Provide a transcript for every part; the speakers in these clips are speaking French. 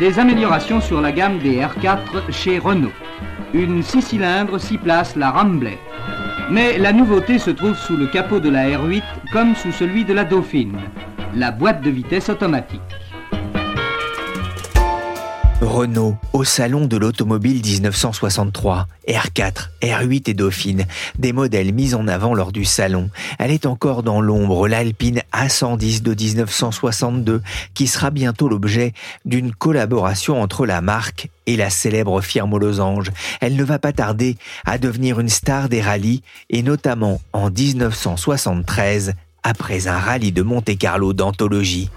Les améliorations sur la gamme des R4 chez Renault. Une 6 cylindres 6 places, la Ramblay. Mais la nouveauté se trouve sous le capot de la R8 comme sous celui de la Dauphine, la boîte de vitesse automatique. Renault au salon de l'automobile 1963, R4, R8 et Dauphine, des modèles mis en avant lors du salon. Elle est encore dans l'ombre, l'Alpine A110 de 1962, qui sera bientôt l'objet d'une collaboration entre la marque et la célèbre firme aux losanges. Elle ne va pas tarder à devenir une star des rallyes, et notamment en 1973, après un rallye de Monte-Carlo d'anthologie.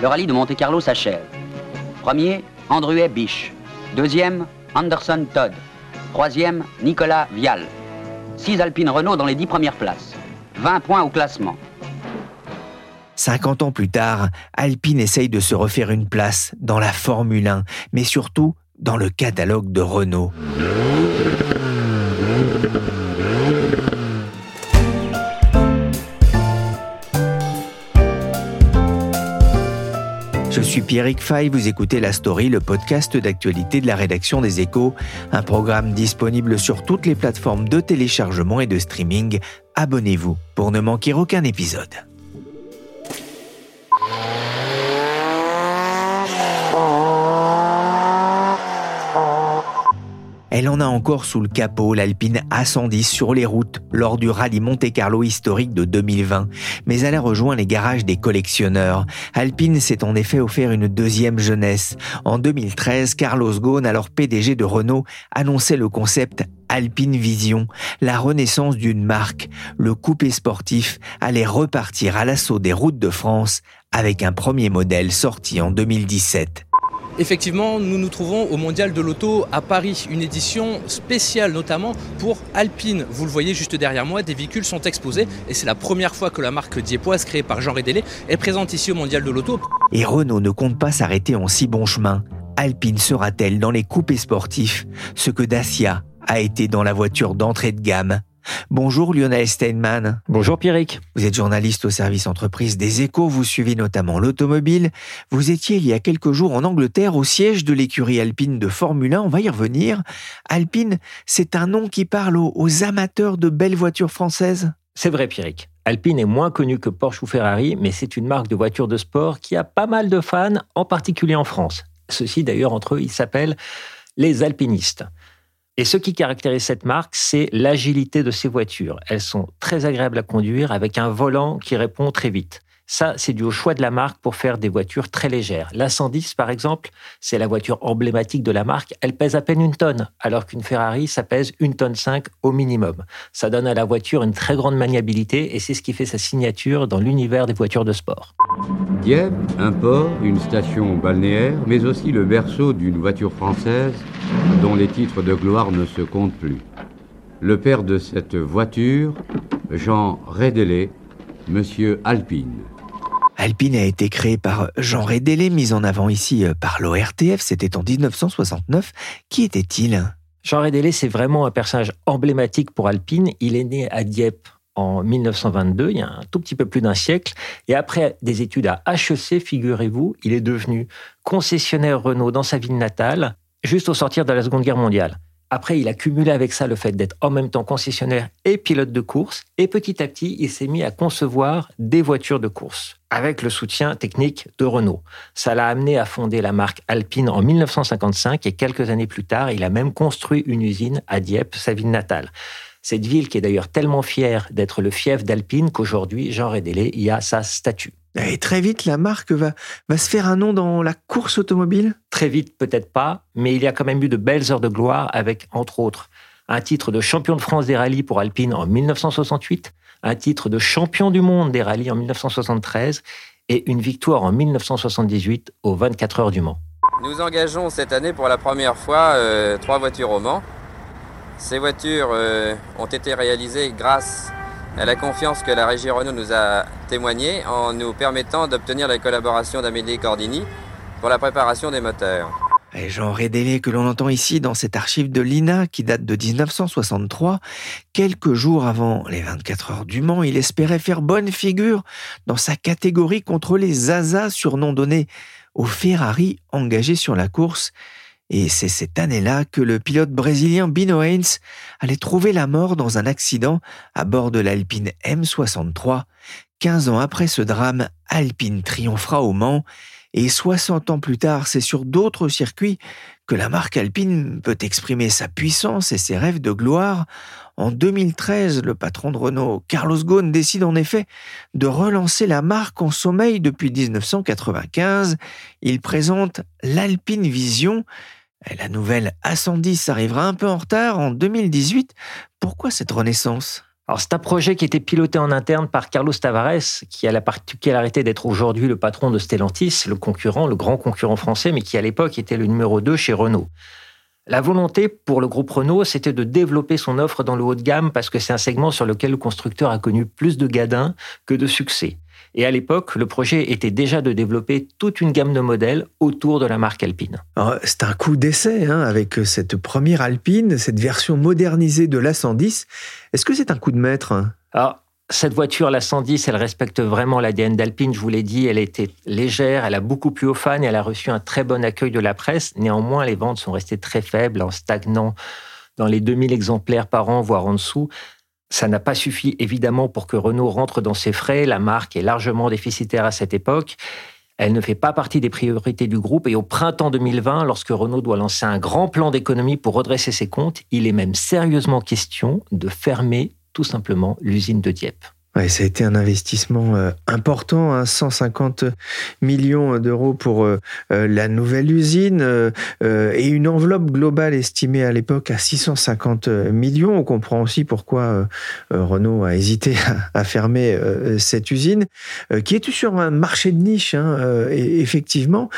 Le rallye de Monte-Carlo s'achève. Premier, Andruet Biche. Deuxième, Anderson Todd. Troisième, Nicolas Vial. Six Alpines Renault dans les dix premières places. 20 points au classement. 50 ans plus tard, Alpine essaye de se refaire une place dans la Formule 1, mais surtout dans le catalogue de Renault. Suis Pierrick Fay, vous écoutez La Story, le podcast d'actualité de la rédaction des Échos, un programme disponible sur toutes les plateformes de téléchargement et de streaming. Abonnez-vous pour ne manquer aucun épisode. Elle en a encore sous le capot, l'Alpine A110 sur les routes lors du rallye Monte-Carlo historique de 2020. Mais elle a rejoint les garages des collectionneurs. Alpine s'est en effet offert une deuxième jeunesse. En 2013, Carlos Ghosn, alors PDG de Renault, annonçait le concept Alpine Vision, la renaissance d'une marque. Le coupé sportif allait repartir à l'assaut des routes de France avec un premier modèle sorti en 2017. Effectivement, nous nous trouvons au Mondial de l'Auto à Paris, une édition spéciale notamment pour Alpine. Vous le voyez juste derrière moi, des véhicules sont exposés et c'est la première fois que la marque Diepoise, créée par Jean Rédélé, est présente ici au Mondial de l'Auto. Et Renault ne compte pas s'arrêter en si bon chemin. Alpine sera-t-elle dans les coupés sportifs? Ce que Dacia a été dans la voiture d'entrée de gamme Bonjour Lionel Steinman. Bonjour Pierrick. Vous êtes journaliste au service entreprise des échos, vous suivez notamment l'automobile. Vous étiez il y a quelques jours en Angleterre au siège de l'écurie alpine de Formule 1, on va y revenir. Alpine, c'est un nom qui parle aux, aux amateurs de belles voitures françaises C'est vrai Pierrick. Alpine est moins connu que Porsche ou Ferrari, mais c'est une marque de voitures de sport qui a pas mal de fans, en particulier en France. Ceux-ci d'ailleurs entre eux, ils s'appellent les alpinistes. Et ce qui caractérise cette marque, c'est l'agilité de ces voitures. Elles sont très agréables à conduire avec un volant qui répond très vite. Ça, c'est dû au choix de la marque pour faire des voitures très légères. La 110, par exemple, c'est la voiture emblématique de la marque. Elle pèse à peine une tonne, alors qu'une Ferrari, ça pèse une tonne 5 au minimum. Ça donne à la voiture une très grande maniabilité et c'est ce qui fait sa signature dans l'univers des voitures de sport. Dieppe, un port, une station balnéaire, mais aussi le berceau d'une voiture française dont les titres de gloire ne se comptent plus. Le père de cette voiture, Jean Rédélé, Monsieur Alpine. Alpine a été créé par Jean Rédélé, mis en avant ici euh, par l'ORTF, c'était en 1969. Qui était-il? Jean Rédélé, c'est vraiment un personnage emblématique pour Alpine. Il est né à Dieppe en 1922, il y a un tout petit peu plus d'un siècle. Et après des études à HEC, figurez-vous, il est devenu concessionnaire Renault dans sa ville natale, juste au sortir de la Seconde Guerre mondiale. Après, il a cumulé avec ça le fait d'être en même temps concessionnaire et pilote de course. Et petit à petit, il s'est mis à concevoir des voitures de course avec le soutien technique de Renault. Ça l'a amené à fonder la marque Alpine en 1955 et quelques années plus tard, il a même construit une usine à Dieppe, sa ville natale. Cette ville qui est d'ailleurs tellement fière d'être le fief d'Alpine qu'aujourd'hui, Jean Rédélé y a sa statue. Et très vite, la marque va, va se faire un nom dans la course automobile? Très vite, peut-être pas, mais il y a quand même eu de belles heures de gloire avec, entre autres, un titre de champion de France des rallyes pour Alpine en 1968, un titre de champion du monde des rallyes en 1973 et une victoire en 1978 aux 24 heures du Mans. Nous engageons cette année pour la première fois euh, trois voitures au Mans. Ces voitures euh, ont été réalisées grâce à la confiance que la régie Renault nous a témoignée en nous permettant d'obtenir la collaboration d'Amélie Cordini pour la préparation des moteurs. Et Jean Rédélé que l'on entend ici dans cette archive de l'INA qui date de 1963, quelques jours avant les 24 heures du Mans, il espérait faire bonne figure dans sa catégorie contre les Zaza, surnom donné aux Ferrari engagés sur la course. Et c'est cette année-là que le pilote brésilien Bino Haynes allait trouver la mort dans un accident à bord de l'Alpine M63. 15 ans après ce drame, Alpine triomphera au Mans et 60 ans plus tard, c'est sur d'autres circuits que la marque Alpine peut exprimer sa puissance et ses rêves de gloire. En 2013, le patron de Renault, Carlos Ghosn, décide en effet de relancer la marque en sommeil depuis 1995. Il présente l'Alpine Vision. La nouvelle A110 arrivera un peu en retard en 2018. Pourquoi cette renaissance? Alors, c'est un projet qui était piloté en interne par Carlos Tavares, qui a la particularité d'être aujourd'hui le patron de Stellantis, le concurrent, le grand concurrent français, mais qui à l'époque était le numéro 2 chez Renault. La volonté pour le groupe Renault, c'était de développer son offre dans le haut de gamme parce que c'est un segment sur lequel le constructeur a connu plus de gadins que de succès. Et à l'époque, le projet était déjà de développer toute une gamme de modèles autour de la marque Alpine. C'est un coup d'essai hein, avec cette première Alpine, cette version modernisée de l'A110. Est-ce que c'est un coup de maître? Alors, cette voiture, la 110, elle respecte vraiment l'ADN d'Alpine. Je vous l'ai dit, elle était légère, elle a beaucoup plu aux fans et elle a reçu un très bon accueil de la presse. Néanmoins, les ventes sont restées très faibles, en stagnant dans les 2000 exemplaires par an, voire en dessous. Ça n'a pas suffi évidemment pour que Renault rentre dans ses frais. La marque est largement déficitaire à cette époque. Elle ne fait pas partie des priorités du groupe et au printemps 2020, lorsque Renault doit lancer un grand plan d'économie pour redresser ses comptes, il est même sérieusement question de fermer tout simplement l'usine de Dieppe ça a été un investissement euh, important, 150 hein, millions d'euros pour euh, euh, la nouvelle usine et une enveloppe globale estimée à l'époque à 650 millions. On comprend aussi pourquoi Renault a hésité à, fermer cette usine, qui est sur un marché de niche, hein, effectivement.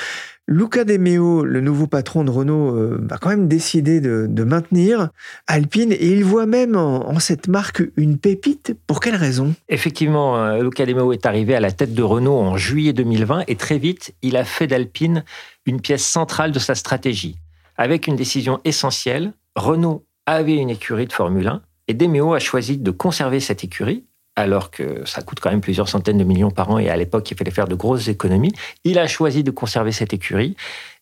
Luca De Meo, le nouveau patron de Renault, euh, va quand même décider de, maintenir Alpine et il voit même en, cette marque une pépite. Pour quelle raison? Effectivement, euh, Luca De Meo est arrivé à la tête de Renault en juillet 2020 et très vite, il a fait d'Alpine une pièce centrale de sa stratégie. Avec une décision essentielle, Renault avait une écurie de Formule 1 et Demeo a choisi de conserver cette écurie alors que ça coûte quand même plusieurs centaines de millions par an et à l'époque, il fallait faire de grosses économies. Il a choisi de conserver cette écurie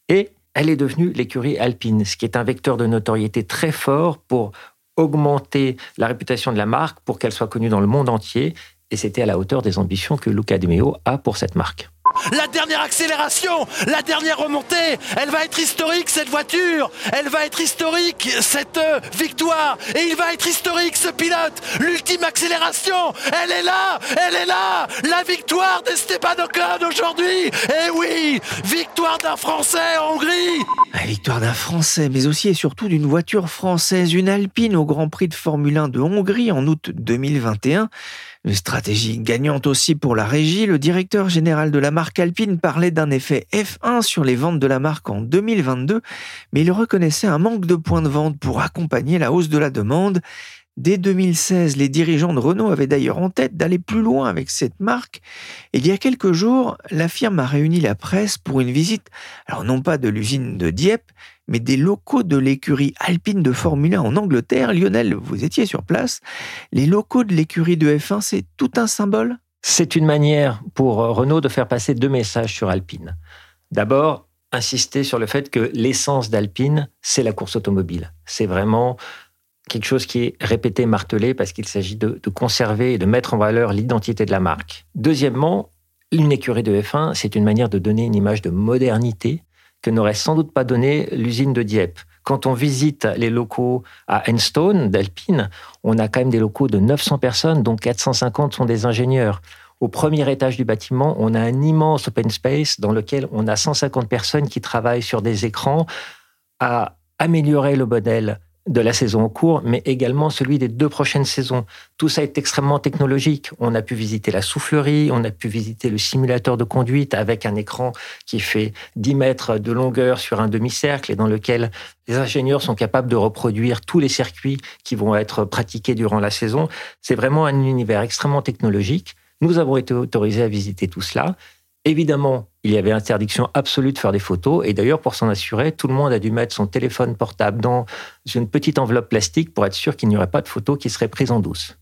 et elle est devenue l'écurie alpine, ce qui est un vecteur de notoriété très fort pour augmenter la réputation de la marque, pour qu'elle soit connue dans le monde entier. Et c'était à la hauteur des ambitions que Luca De Meo a pour cette marque. La dernière accélération, la dernière remontée, elle va être historique cette voiture, elle va être historique cette euh, victoire, et il va être historique ce pilote. L'ultime accélération, elle est là, elle est là, la victoire d'Esteban Ocon aujourd'hui. Et eh oui, victoire d'un Français en Hongrie. La victoire d'un Français, mais aussi et surtout d'une voiture française, une Alpine au Grand Prix de Formule 1 de Hongrie en août 2021. Une stratégie gagnante aussi pour la régie. Le directeur général de la marque Alpine parlait d'un effet F1 sur les ventes de la marque en 2022, mais il reconnaissait un manque de points de vente pour accompagner la hausse de la demande. Dès 2016, les dirigeants de Renault avaient d'ailleurs en tête d'aller plus loin avec cette marque. Et il y a quelques jours, la firme a réuni la presse pour une visite, alors non pas de l'usine de Dieppe, mais des locaux de l'écurie alpine de Formule 1 en Angleterre. Lionel, vous étiez sur place. Les locaux de l'écurie de F1, c'est tout un symbole? C'est une manière pour Renault de faire passer deux messages sur Alpine. D'abord, insister sur le fait que l'essence d'Alpine, c'est la course automobile. C'est vraiment quelque chose qui est répété, martelé, parce qu'il s'agit de, conserver et de mettre en valeur l'identité de la marque. Deuxièmement, une écurie de F1, c'est une manière de donner une image de modernité que n'aurait sans doute pas donné l'usine de Dieppe. Quand on visite les locaux à Enstone d'Alpine, on a quand même des locaux de 900 personnes, dont 450 sont des ingénieurs. Au premier étage du bâtiment, on a un immense open space dans lequel on a 150 personnes qui travaillent sur des écrans à améliorer le modèle de la saison en cours, mais également celui des deux prochaines saisons. Tout ça est extrêmement technologique. On a pu visiter la soufflerie, on a pu visiter le simulateur de conduite avec un écran qui fait 10 mètres de longueur sur un demi-cercle et dans lequel les ingénieurs sont capables de reproduire tous les circuits qui vont être pratiqués durant la saison. C'est vraiment un univers extrêmement technologique. Nous avons été autorisés à visiter tout cela. Évidemment, il y avait interdiction absolue de faire des photos. Et d'ailleurs, pour s'en assurer, tout le monde a dû mettre son téléphone portable dans une petite enveloppe plastique pour être sûr qu'il n'y aurait pas de photos qui seraient prises en douce.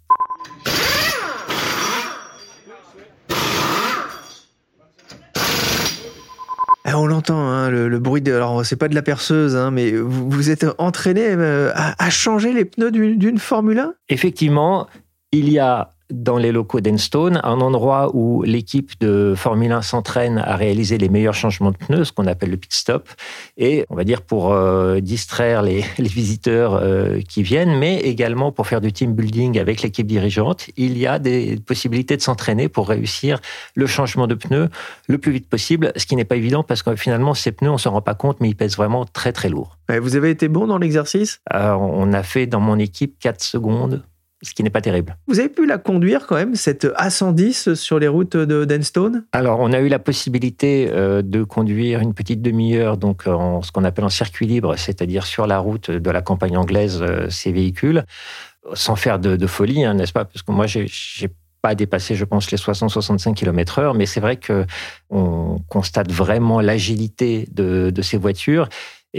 Ah, on l'entend, hein, le, bruit de. Alors, c'est pas de la perceuse, hein, mais vous, vous êtes entraîné euh, à, à changer les pneus d'une Formule 1 Effectivement, il y a dans les locaux d'Enstone, un endroit où l'équipe de Formule 1 s'entraîne à réaliser les meilleurs changements de pneus, ce qu'on appelle le pit stop, et on va dire pour euh, distraire les, visiteurs euh, qui viennent, mais également pour faire du team building avec l'équipe dirigeante, il y a des possibilités de s'entraîner pour réussir le changement de pneus le plus vite possible, ce qui n'est pas évident parce que finalement ces pneus, on s'en rend pas compte, mais ils pèsent vraiment très très lourd. Vous avez été bon dans l'exercice? On a fait dans mon équipe 4 secondes ce qui n'est pas terrible. Vous avez pu la conduire quand même, cette A110 sur les routes de Denstone? Alors, on a eu la possibilité euh, de conduire une petite demi-heure, donc en ce qu'on appelle en circuit libre, c'est-à-dire sur la route de la campagne anglaise, euh, ces véhicules, sans faire de, folie, hein, n'est-ce pas? Parce que moi, j'ai pas dépassé, je pense, les 60-65 km heure, mais c'est vrai que on constate vraiment l'agilité de, de, ces voitures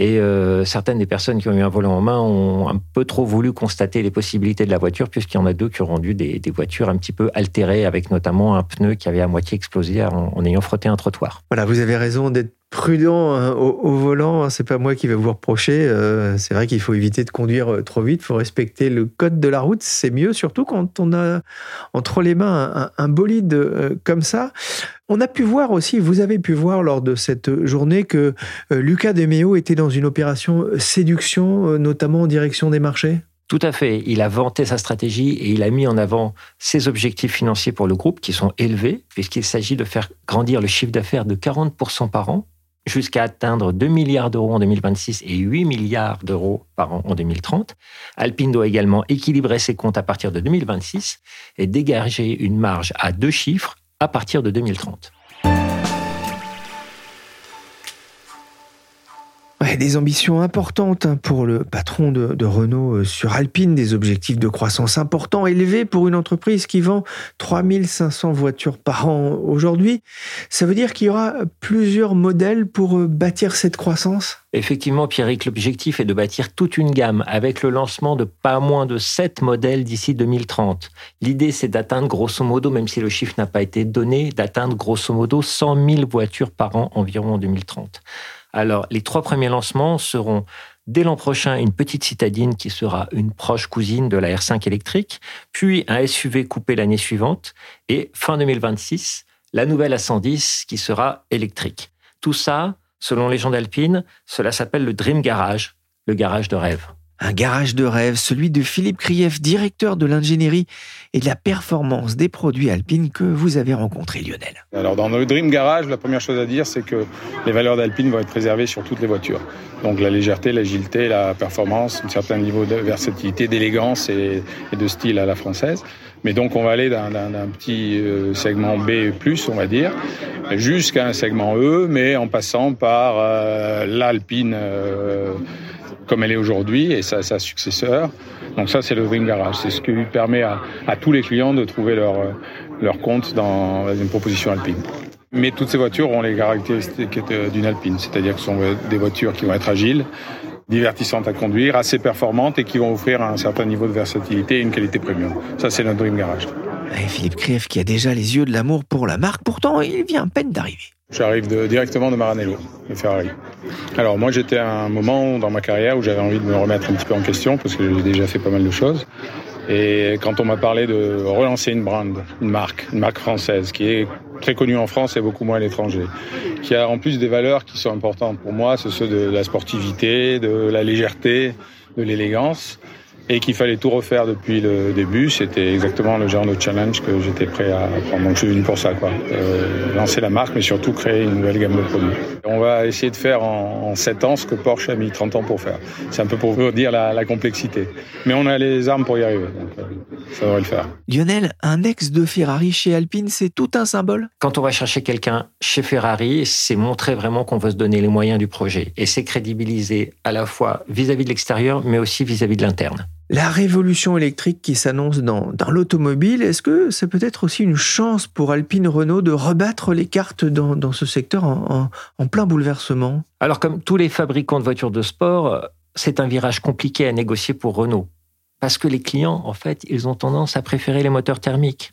et euh, certaines des personnes qui ont eu un volant en main ont un peu trop voulu constater les possibilités de la voiture, puisqu'il y en a deux qui ont rendu des, voitures un petit peu altérées, avec notamment un pneu qui avait à moitié explosé en ayant frotté un trottoir. Voilà, vous avez raison d'être prudent hein, au, volant. Hein, c'est pas moi qui vais vous reprocher. Euh, c'est vrai qu'il faut éviter de conduire euh, trop vite. Il faut respecter le code de la route. C'est mieux, surtout quand on a entre les mains un, bolide euh, comme ça. On a pu voir aussi, vous avez pu voir lors de cette journée que Lucas Demeo était dans une opération séduction, notamment en direction des marchés? Tout à fait. Il a vanté sa stratégie et il a mis en avant ses objectifs financiers pour le groupe qui sont élevés, puisqu'il s'agit de faire grandir le chiffre d'affaires de 40% par an jusqu'à atteindre 2 milliards d'euros en 2026 et 8 milliards d'euros par an en 2030. Alpine doit également équilibrer ses comptes à partir de 2026 et dégager une marge à deux chiffres à partir de 2030. Des ambitions importantes hein, pour le patron de, Renault euh, sur Alpine, des objectifs de croissance importants, élevés pour une entreprise qui vend 3500 voitures par an aujourd'hui. Ça veut dire qu'il y aura plusieurs modèles pour euh, bâtir cette croissance? Effectivement, Pierrick, l'objectif est de bâtir toute une gamme avec le lancement de pas moins de 7 modèles d'ici 2030. L'idée, c'est d'atteindre grosso modo, même si le chiffre n'a pas été donné, d'atteindre grosso modo 100 000 voitures par an environ en 2030. Alors, les trois premiers lancements seront dès l'an prochain une petite citadine qui sera une proche cousine de la R5 électrique, puis un SUV coupé l'année suivante, et fin 2026, la nouvelle A110 qui sera électrique. Tout ça, selon les gens d'Alpine, cela s'appelle le Dream Garage, le garage de rêve. Un garage de rêve, celui de Philippe Krief, directeur de l'ingénierie et de la performance des produits alpines que vous avez rencontré, Lionel. Alors, dans le Dream Garage, la première chose à dire, c'est que les valeurs d'Alpine vont être préservées sur toutes les voitures. Donc, la légèreté, l'agilité, la performance, un certain niveau de versatilité, d'élégance et, de style à la française. Mais donc, on va aller d'un petit euh, segment B+, on va dire, jusqu'à un segment E, mais en passant par euh, l'Alpine. Euh, comme elle est aujourd'hui et sa, sa, successeur. Donc ça, c'est le Dream Garage. C'est ce qui permet à, tous les clients de trouver leur, leur compte dans une proposition alpine. Mais toutes ces voitures ont les caractéristiques d'une alpine, c'est-à-dire que ce sont des voitures qui vont être agiles, divertissantes à conduire, assez performantes et qui vont offrir un certain niveau de versatilité et une qualité premium. Ça, c'est notre Dream Garage. Et Philippe Krief qui a déjà les yeux de l'amour pour la marque, pourtant il vient à peine d'arriver. J'arrive directement de Maranello, de Ferrari. Alors moi j'étais à un moment dans ma carrière où j'avais envie de me remettre un petit peu en question parce que j'ai déjà fait pas mal de choses. Et quand on m'a parlé de relancer une brand, une marque, une marque française qui est très connue en France et beaucoup moins à l'étranger, qui a en plus des valeurs qui sont importantes pour moi, c'est ceux de la sportivité, de la légèreté, de l'élégance, et qu'il fallait tout refaire depuis le début, c'était exactement le genre de challenge que j'étais prêt à prendre. Donc je suis venu pour ça, quoi. Euh, lancer la marque, mais surtout créer une nouvelle gamme de produits. On va essayer de faire en, 7 ans ce que Porsche a mis 30 ans pour faire. C'est un peu pour vous dire la, complexité. Mais on a les armes pour y arriver, donc euh, ça devrait le faire. Lionel, un ex de Ferrari chez Alpine, c'est tout un symbole? Quand on va chercher quelqu'un chez Ferrari, c'est montrer vraiment qu'on veut se donner les moyens du projet. Et c'est crédibiliser à la fois vis-à-vis de l'extérieur, mais aussi vis à -vis de l'interne. La révolution électrique qui s'annonce dans, l'automobile, est-ce que c'est peut-être aussi une chance pour Alpine Renault de rebattre les cartes dans, ce secteur en, plein bouleversement? Alors comme tous les fabricants de voitures de sport, c'est un virage compliqué à négocier pour Renault. Parce que les clients, en fait, ils ont tendance à préférer les moteurs thermiques.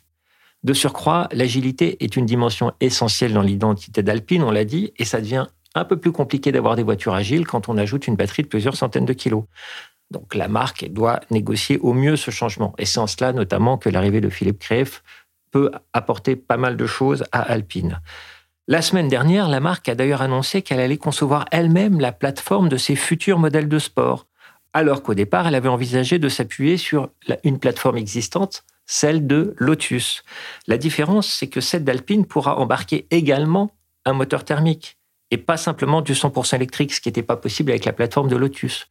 De surcroît, l'agilité est une dimension essentielle dans l'identité d'Alpine, on l'a dit, et ça devient un peu plus compliqué d'avoir des voitures agiles quand on ajoute une batterie de plusieurs centaines de kilos. Donc la marque doit négocier au mieux ce changement. Et c'est en cela notamment que l'arrivée de Philippe Creef peut apporter pas mal de choses à Alpine. La semaine dernière, la marque a d'ailleurs annoncé qu'elle allait concevoir elle-même la plateforme de ses futurs modèles de sport, alors qu'au départ, elle avait envisagé de s'appuyer sur une plateforme existante, celle de Lotus. La différence, c'est que celle d'Alpine pourra embarquer également un moteur thermique et pas simplement du 100% électrique, ce qui n'était pas possible avec la plateforme de Lotus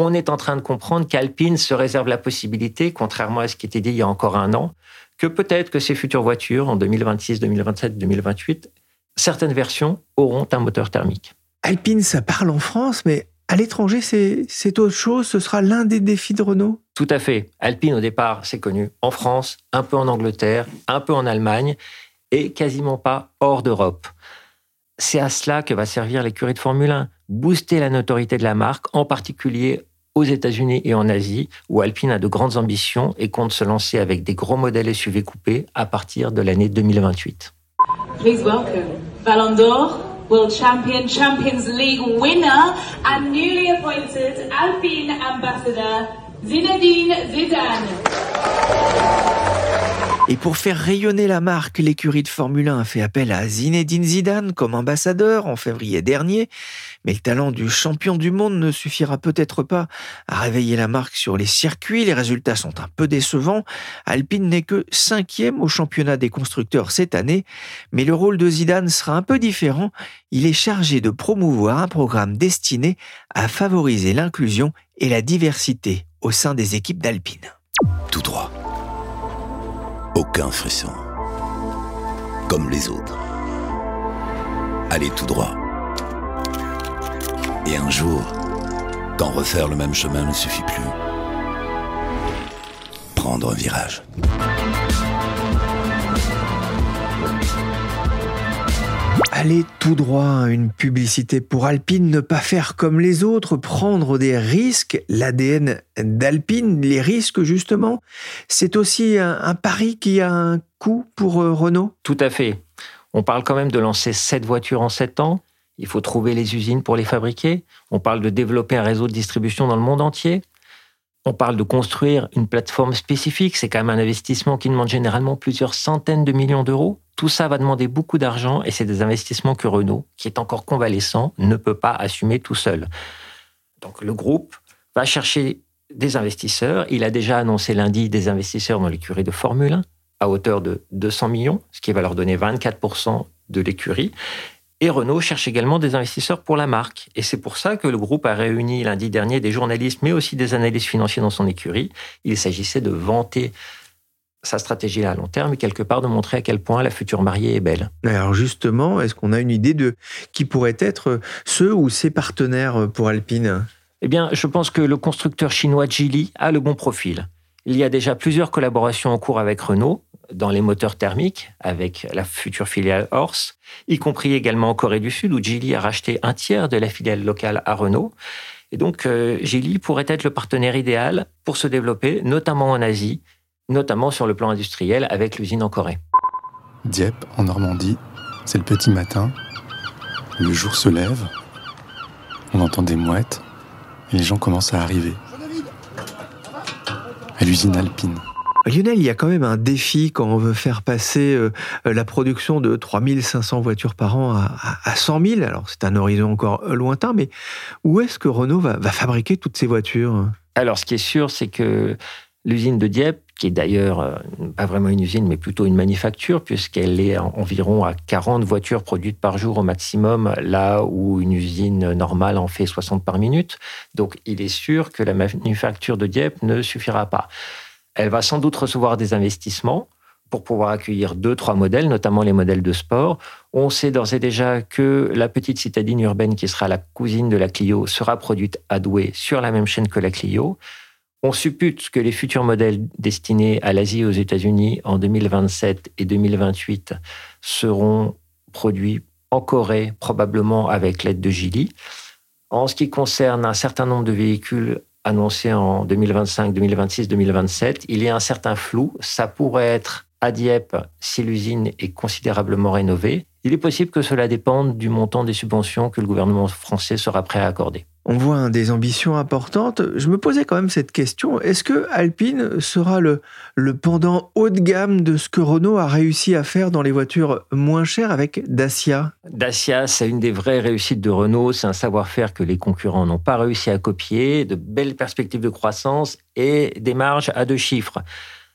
on est en train de comprendre qu'Alpine se réserve la possibilité, contrairement à ce qui était dit il y a encore un an, que peut-être que ces futures voitures, en 2026, 2027, 2028, certaines versions auront un moteur thermique. Alpine, ça parle en France, mais à l'étranger, c'est autre chose. Ce sera l'un des défis de Renault? Tout à fait. Alpine, au départ, c'est connu en France, un peu en Angleterre, un peu en Allemagne, et quasiment pas hors d'Europe. C'est à cela que va servir l'écurie de Formule 1 booster la notoriété de la marque, en particulier aux États-Unis et en Asie, où Alpine a de grandes ambitions et compte se lancer avec des gros modèles SUV coupés à partir de l'année 2028. Please welcome Ballon d'Or, World Champion, Champions League winner and newly appointed Alpine ambassador Zinedine Zidane. Et pour faire rayonner la marque, l'écurie de Formule 1 a fait appel à Zinedine Zidane comme ambassadeur en février dernier. Mais le talent du champion du monde ne suffira peut-être pas à réveiller la marque sur les circuits. Les résultats sont un peu décevants. Alpine n'est que cinquième au championnat des constructeurs cette année. Mais le rôle de Zidane sera un peu différent. Il est chargé de promouvoir un programme destiné à favoriser l'inclusion et la diversité au sein des équipes d'Alpine. Tout droit aucun frisson. Comme les autres. Allez tout droit. Et un jour, quand refaire le même chemin ne suffit plus, prendre un virage. Aller tout droit, une publicité pour Alpine, ne pas faire comme les autres, prendre des risques, l'ADN d'Alpine, les risques justement, c'est aussi un, pari qui a un coût pour euh, Renault? Tout à fait. On parle quand même de lancer sept voitures en sept ans. Il faut trouver les usines pour les fabriquer. On parle de développer un réseau de distribution dans le monde entier. On parle de construire une plateforme spécifique. C'est quand même un investissement qui demande généralement plusieurs centaines de millions d'euros. Tout ça va demander beaucoup d'argent et c'est des investissements que Renault, qui est encore convalescent, ne peut pas assumer tout seul. Donc le groupe va chercher des investisseurs. Il a déjà annoncé lundi des investisseurs dans l'écurie de Formule 1 à hauteur de 200 millions, ce qui va leur donner 24% de l'écurie. Et Renault cherche également des investisseurs pour la marque. Et c'est pour ça que le groupe a réuni lundi dernier des journalistes, mais aussi des analystes financiers dans son écurie. Il s'agissait de vanter sa stratégie à long terme et quelque part de montrer à quel point la future mariée est belle. Alors justement, est-ce qu'on a une idée de qui pourraient être ceux ou ses partenaires pour Alpine? Eh bien, je pense que le constructeur chinois Geely a le bon profil. Il y a déjà plusieurs collaborations en cours avec Renault dans les moteurs thermiques avec la future filiale Horse, y compris également en Corée du Sud où Geely a racheté un tiers de la filiale locale à Renault. Et donc, euh, Geely pourrait être le partenaire idéal pour se développer, notamment en Asie notamment sur le plan industriel avec l'usine en Corée. Dieppe, en Normandie, c'est le petit matin. Le jour se lève, on entend des mouettes et les gens commencent à arriver. À l'usine alpine. Lionel, il y a quand même un défi quand on veut faire passer euh, la production de 3500 voitures par an à, 100 000. Alors c'est un horizon encore lointain, mais où est-ce que Renault va fabriquer toutes ces voitures? Alors, ce qui est sûr, c'est que l'usine de Dieppe, qui est d'ailleurs euh, pas vraiment une usine, mais plutôt une manufacture, puisqu'elle est environ à 40 voitures produites par jour au maximum, là où une usine normale en fait 60 par minute. Donc, il est sûr que la manufacture de Dieppe ne suffira pas. Elle va sans doute recevoir des investissements pour pouvoir accueillir deux, trois modèles, notamment les modèles de sport. On sait d'ores et déjà que la petite citadine urbaine, qui sera la cousine de la Clio, sera produite à Douai sur la même chaîne que la Clio. On suppute que les futurs modèles destinés à l'Asie et aux États-Unis en 2027 et 2028 seront produits en Corée, probablement avec l'aide de Geely. En ce qui concerne un certain nombre de véhicules annoncés en 2025, 2026, 2027, il y a un certain flou. Ça pourrait être à Dieppe si l'usine est considérablement rénovée. Il est possible que cela dépende du montant des subventions que le gouvernement français sera prêt à accorder. On voit des ambitions importantes. Je me posais quand même cette question. Est-ce que Alpine sera le, le pendant haut de gamme de ce que Renault a réussi à faire dans les voitures moins chères avec Dacia? Dacia, c'est une des vraies réussites de Renault. C'est un savoir-faire que les concurrents n'ont pas réussi à copier, de belles perspectives de croissance et des marges à deux chiffres.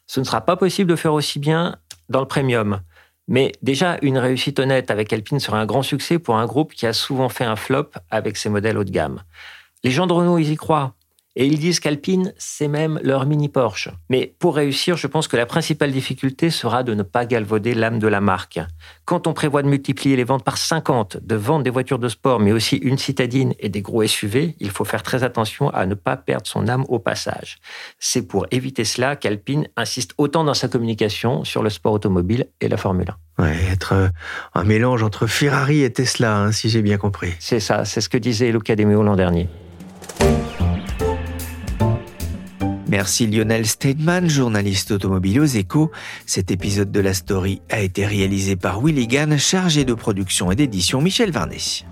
Ce ne sera pas possible de faire aussi bien dans le premium. Mais déjà, une réussite honnête avec Alpine serait un grand succès pour un groupe qui a souvent fait un flop avec ses modèles haut de gamme. Les gens de Renault, ils y croient. Et ils disent qu'Alpine, c'est même leur mini Porsche. Mais pour réussir, je pense que la principale difficulté sera de ne pas galvauder l'âme de la marque. Quand on prévoit de multiplier les ventes par 50, de vendre des voitures de sport, mais aussi une citadine et des gros SUV, il faut faire très attention à ne pas perdre son âme au passage. C'est pour éviter cela qu'Alpine insiste autant dans sa communication sur le sport automobile et la Formule 1. Ouais, être euh, un mélange entre Ferrari et Tesla, hein, si j'ai bien compris. C'est ça, c'est ce que disait Luca De l'an dernier. Merci Lionel Steidman, journaliste automobile aux échos. Cet épisode de la story a été réalisé par Willy Gann, chargé de production et d'édition Michel Varnet.